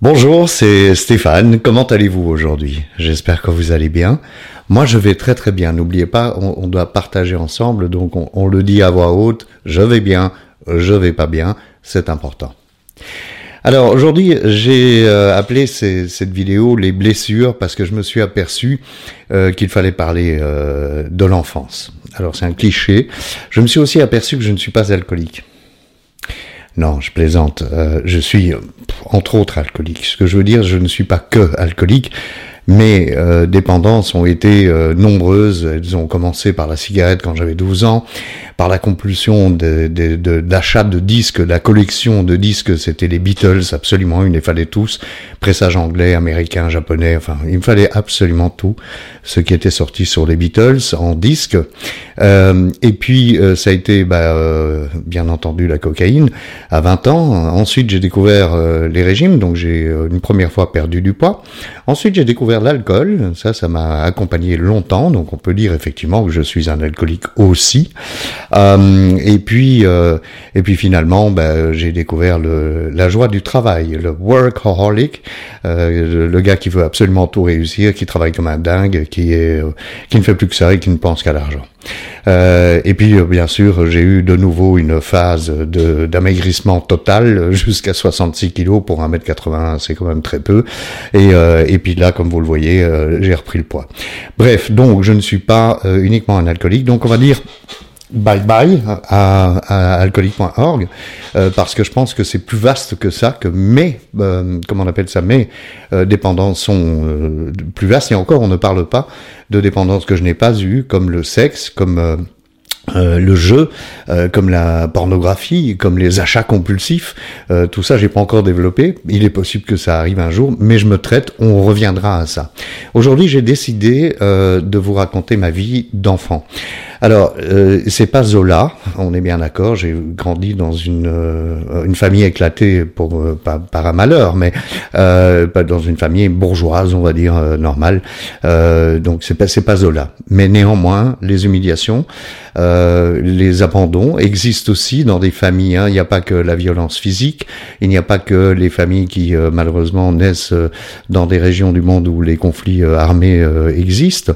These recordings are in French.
Bonjour, c'est Stéphane. Comment allez-vous aujourd'hui? J'espère que vous allez bien. Moi, je vais très très bien. N'oubliez pas, on, doit partager ensemble, donc on, le dit à voix haute. Je vais bien, je vais pas bien. C'est important. Alors aujourd'hui, j'ai euh, appelé cette vidéo les blessures parce que je me suis aperçu euh, qu'il fallait parler euh, de l'enfance. Alors c'est un cliché. Je me suis aussi aperçu que je ne suis pas alcoolique. Non, je plaisante. Je suis, entre autres, alcoolique. Ce que je veux dire, je ne suis pas que alcoolique. Mes euh, dépendances ont été euh, nombreuses. Elles ont commencé par la cigarette quand j'avais 12 ans, par la compulsion d'achat de, de, disques, la collection de disques, c'était les Beatles, absolument, il les fallait tous, pressage anglais, américain, japonais, enfin, il me fallait absolument tout ce qui était sorti sur les Beatles en disque. Euh, et puis, ça a été, bah, bien entendu, la cocaïne à 20 ans. Ensuite, j'ai découvert les régimes, donc j'ai une première fois perdu du poids. Ensuite, j'ai découvert l'alcool. Ça, ça m'a accompagné longtemps, donc on peut dire effectivement que je suis un alcoolique aussi. Euh, et puis, euh, et puis finalement, ben, j'ai découvert le, la joie du travail, le workaholic, euh, le, gars qui veut absolument tout réussir, qui travaille comme un dingue, qui est, qui ne fait plus que ça et qui ne pense qu'à l'argent. Euh, et puis, euh, bien sûr, j'ai eu de nouveau une phase d'amaigrissement total jusqu'à 66 kilos pour 1m80, c'est quand même très peu. Et, euh, et puis là, comme vous le voyez, j'ai repris le poids. Bref, donc je ne suis pas uniquement un alcoolique. Donc on va dire bye bye à, à alcoolique.org euh, parce que je pense que c'est plus vaste que ça que mes euh, comment on appelle ça mes euh, dépendances sont plus vastes et encore on ne parle pas de dépendances que je n'ai pas eues comme le sexe comme euh, le jeu, euh, comme la pornographie, comme les achats compulsifs, euh, tout ça j'ai pas encore développé. Il est possible que ça arrive un jour, mais je me traite. On reviendra à ça. Aujourd'hui, j'ai décidé de vous raconter ma vie d'enfant. Alors, c'est pas Zola, on est bien d'accord. J'ai grandi dans une une famille éclatée pour par un malheur, mais pas dans une famille bourgeoise, on va dire normale. donc c'est pas c'est pas Zola, mais néanmoins les humiliations. Euh, les abandons existent aussi dans des familles. Hein. Il n'y a pas que la violence physique, il n'y a pas que les familles qui euh, malheureusement naissent euh, dans des régions du monde où les conflits armés existent.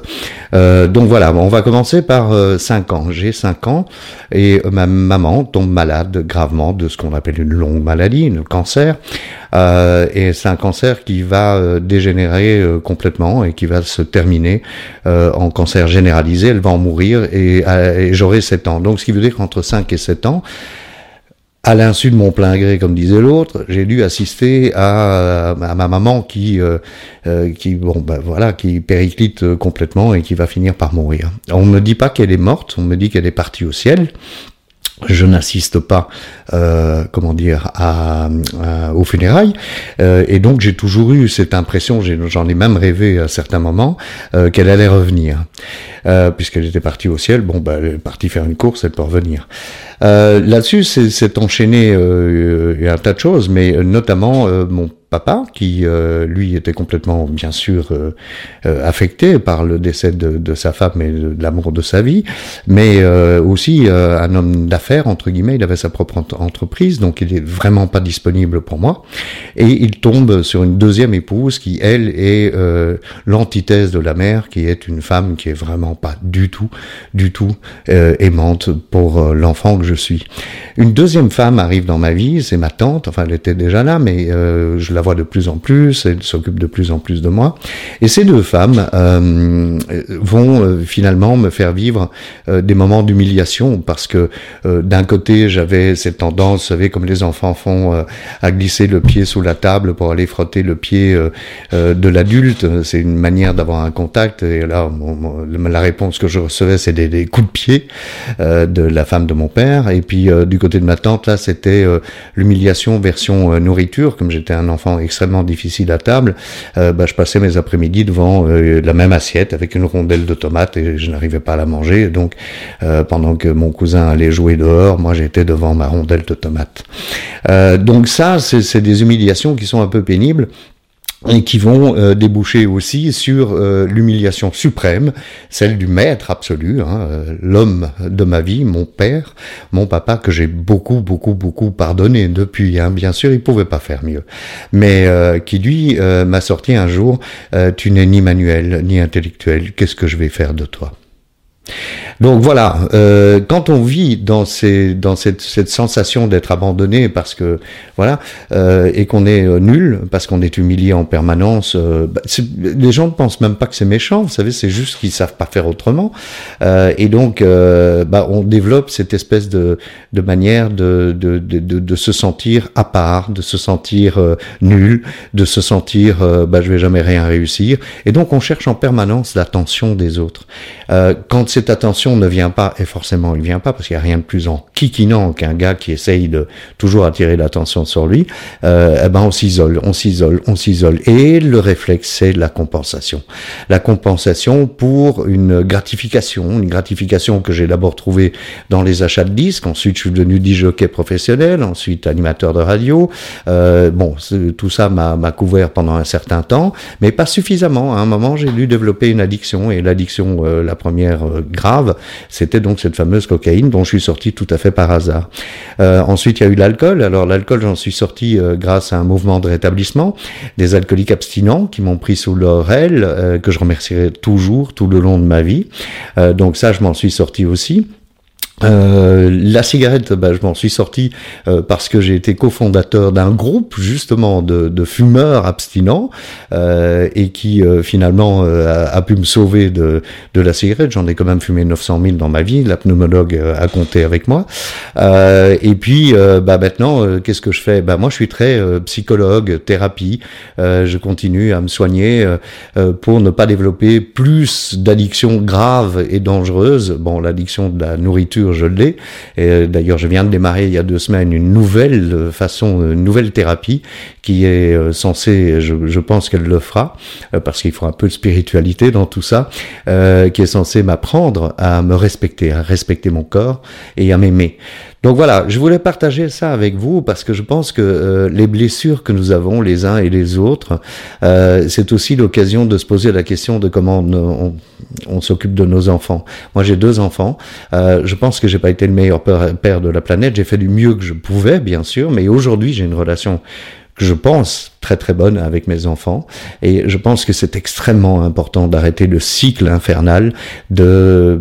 donc voilà, on va commencer par 5 ans. J'ai 5 ans et ma maman tombe malade gravement de ce qu'on appelle une longue maladie, un cancer. Euh, et c'est un cancer qui va euh, dégénérer euh, complètement et qui va se terminer en cancer généralisé. Elle va en mourir et, et j'aurai 7 ans. Donc ce qui veut dire qu'entre 5 et 7 ans, à l'insu de mon plein gré, comme disait l'autre, j'ai dû assister à, ma maman qui, qui, bon, ben voilà, qui périclite complètement et qui va finir par mourir. On me dit pas qu'elle est morte, on me dit qu'elle est partie au ciel, je n'assiste pas, euh, comment dire, à, aux funérailles, euh, et donc j'ai toujours eu cette impression, j'en ai, même rêvé à certains moments, euh, qu'elle allait revenir, puisqu'elle était partie au ciel. Bon, bah, elle est partie faire une course, elle peut revenir. Là-dessus, c'est enchaîné un tas de choses, mais notamment mon papa, qui euh, lui était complètement, bien sûr, euh, euh, affecté par le décès de, sa femme et de, l'amour de sa vie, mais aussi un homme d'affaires, entre guillemets, il avait sa propre entreprise, donc il est vraiment pas disponible pour moi, et il tombe sur une deuxième épouse qui, elle, est l'antithèse de la mère, qui est une femme qui est vraiment pas du tout, du tout aimante pour l'enfant que je suis. Une deuxième femme arrive dans ma vie, c'est ma tante, enfin elle était déjà là, mais je la voit de plus en plus, elle s'occupe de plus en plus de moi. Et ces deux femmes euh, vont euh, finalement me faire vivre euh, des moments d'humiliation parce que d'un côté j'avais cette tendance, vous savez, comme les enfants font, à glisser le pied sous la table pour aller frotter le pied de l'adulte. C'est une manière d'avoir un contact. Et là, la réponse que je recevais, c'est des, des, coups de pied de la femme de mon père. Et puis du côté de ma tante, là, c'était l'humiliation version nourriture, comme j'étais un enfant extrêmement difficile à table, euh, bah, je passais mes après-midi devant euh, la même assiette avec une rondelle de tomate et je n'arrivais pas à la manger. Donc, euh, pendant que mon cousin allait jouer dehors, moi j'étais devant ma rondelle de tomate. donc ça, c'est des humiliations qui sont un peu pénibles et qui vont euh, déboucher aussi sur euh, l'humiliation suprême, celle du maître absolu, hein, euh, l'homme de ma vie, mon père, mon papa, que j'ai beaucoup, beaucoup, beaucoup pardonné depuis. Hein, bien sûr, il pouvait pas faire mieux, mais qui lui m'a sorti un jour "Tu n'es ni manuel ni intellectuel. Qu'est-ce que je vais faire de toi?" Donc voilà, euh, quand on vit dans, ces, dans cette, cette sensation d'être abandonné parce que voilà euh, et qu'on est euh, nul parce qu'on est humilié en permanence, bah, les gens ne pensent même pas que c'est méchant. Vous savez, c'est juste qu'ils savent pas faire autrement. Et donc, bah, on développe cette espèce de, de manière de, de, de, de, se sentir à part, de se sentir nul, de se sentir bah, je vais jamais rien réussir. Et donc, on cherche en permanence l'attention des autres. quand cette attention ne vient pas, et forcément il vient pas parce qu'il n'y a rien de plus en kikinant qu'un gars qui essaye de toujours attirer l'attention sur lui, euh, eh ben on s'isole, on s'isole, on s'isole. Et le réflexe, c'est la compensation. La compensation pour une gratification, une gratification que j'ai d'abord trouvée dans les achats de disques, ensuite je suis devenu DJ professionnel, ensuite animateur de radio. Euh, bon, tout ça m'a couvert pendant un certain temps, mais pas suffisamment. À un moment, j'ai dû développer une addiction, et l'addiction, euh, la première euh, c'était donc cette fameuse cocaïne dont je suis sorti tout à fait par hasard. Euh, ensuite, il y a eu l'alcool. Alors l'alcool, j'en suis sorti euh, grâce à un mouvement de rétablissement des alcooliques abstinents qui m'ont pris sous leur aile, euh, que je remercierai toujours tout le long de ma vie. donc ça, je m'en suis sorti aussi. Euh, la cigarette, bah, je m'en suis sorti euh, parce que j'ai été cofondateur d'un groupe justement de, de fumeurs abstinents euh, et qui euh, finalement euh, a, pu me sauver de, de la cigarette. J'en ai quand même fumé 900 000 dans ma vie. La pneumologue a compté avec moi. et puis bah, maintenant, qu'est-ce que je fais? Bah, Moi, je suis très psychologue, thérapie. je continue à me soigner pour ne pas développer plus d'addictions graves et dangereuses. Bon, l'addiction de la nourriture je l'ai. Et euh, d'ailleurs, je viens de démarrer il y a deux semaines une nouvelle euh, façon, une nouvelle thérapie qui est euh, censée, je, pense qu'elle le fera, parce qu'il faut un peu de spiritualité dans tout ça, euh, qui est censée m'apprendre à me respecter, à respecter mon corps et à m'aimer. Donc voilà, je voulais partager ça avec vous parce que je pense que euh, les blessures que nous avons les uns et les autres, euh, c'est aussi l'occasion de se poser la question de comment on, s'occupe de nos enfants. Moi, j'ai deux enfants. Euh, je pense que j'ai pas été le meilleur père de la planète. J'ai fait du mieux que je pouvais, bien sûr, mais aujourd'hui, j'ai une relation que je pense très très bonne avec mes enfants et je pense que c'est extrêmement important d'arrêter le cycle infernal de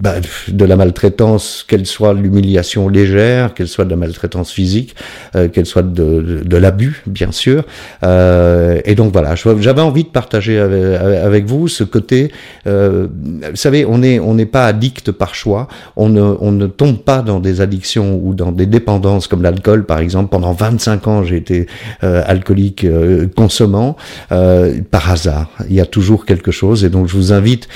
bah, de la maltraitance, qu'elle soit l'humiliation légère, qu'elle soit de la maltraitance physique, euh, qu'elle soit de, de, l'abus, bien sûr. Euh, et donc voilà, j'avais envie de partager avec, vous ce côté. Euh, vous savez, on n'est on pas addict par choix. On ne, on ne tombe pas dans des addictions ou dans des dépendances comme l'alcool, par exemple. Pendant 25 ans, j'ai été euh, alcoolique euh, consommant par hasard. Il y a toujours quelque chose, et donc je vous invite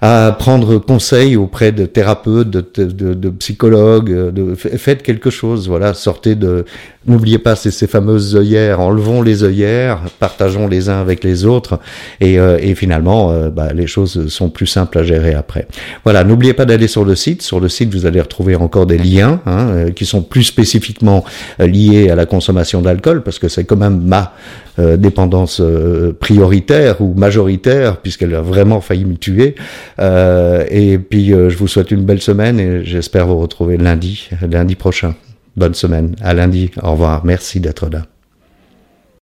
à prendre conseil auprès de thérapeutes, de, de, de psychologues, de, faites quelque chose, voilà, sortez de, n'oubliez pas ces, ces fameuses œillères, enlevons les œillères, partageons les uns avec les autres, et, euh, et finalement, euh, bah, les choses sont plus simples à gérer après. Voilà, n'oubliez pas d'aller sur le site, sur le site vous allez retrouver encore des liens hein, euh, qui sont plus spécifiquement liés à la consommation d'alcool, parce que c'est quand même ma dépendance prioritaire ou majoritaire, puisqu'elle a vraiment failli me tuer. Euh, et puis, euh, je vous souhaite une belle semaine et j'espère vous retrouver lundi, lundi prochain. Bonne semaine. À lundi. Au revoir. Merci d'être là.